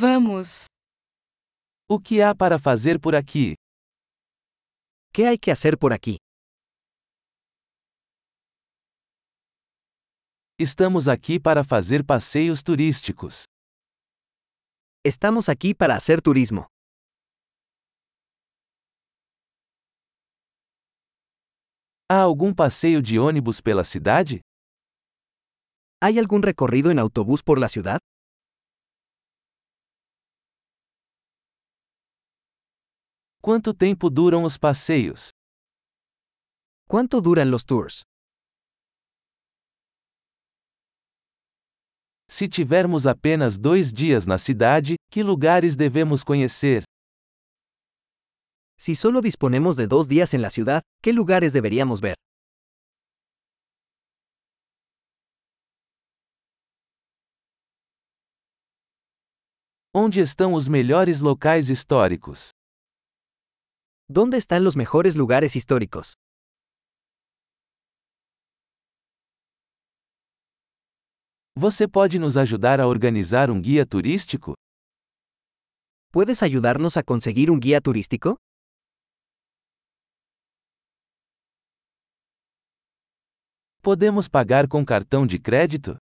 Vamos. O que há para fazer por aqui? ¿Qué hay que hacer por aquí? Estamos aqui para fazer passeios turísticos. Estamos aquí para hacer turismo. Há algum passeio de ônibus pela cidade? ¿Hay algún recorrido en autobús por la ciudad? Quanto tempo duram os passeios? ¿Cuánto duran los tours? Se tivermos apenas dois dias na cidade, que lugares devemos conhecer? Si solo disponemos de dos días en la ciudad, ¿qué lugares deberíamos ver? Onde estão os melhores locais históricos? ¿Dónde están los mejores lugares históricos? Você pode nos ajudar a organizar um guia turístico? ¿Puedes ayudarnos a conseguir un guía turístico? Podemos pagar com cartão de crédito?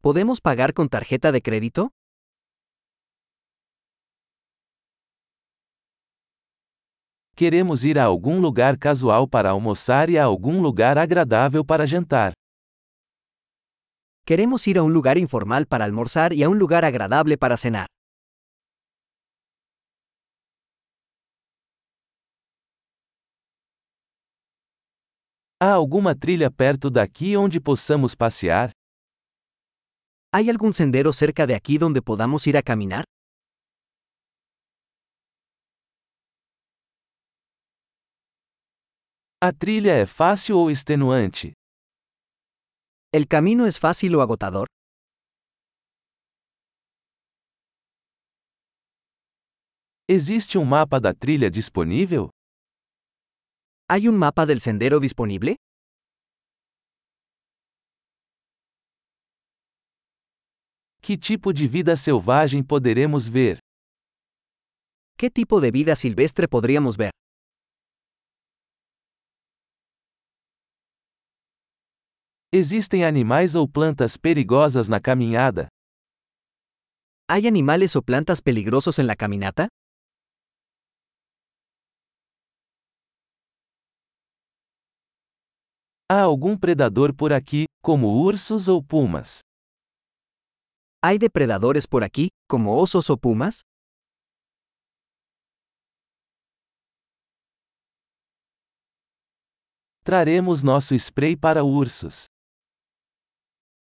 ¿Podemos pagar con tarjeta de crédito? Queremos ir a algum lugar casual para almoçar e a algum lugar agradável para jantar. Queremos ir a un lugar informal para almorzar y a un lugar agradable para cenar. Há alguma trilha perto daqui onde possamos passear? ¿Hay algún sendero cerca de aquí donde podamos ir a caminar? A trilha é fácil ou extenuante? ¿El camino es fácil o agotador? Existe um mapa da trilha disponível? ¿Hay un mapa del sendero disponible? Que tipo de vida selvagem poderemos ver? ¿Qué tipo de vida silvestre podríamos ver? Existem animais ou plantas perigosas na caminhada? ¿Hay animales o plantas peligrosos en la caminata? Há algum predador por aqui, como ursos ou pumas? ¿Hay depredadores por aquí, como osos o pumas? Traremos nosso spray para ursos.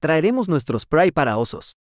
Traeremos nuestro spray para osos.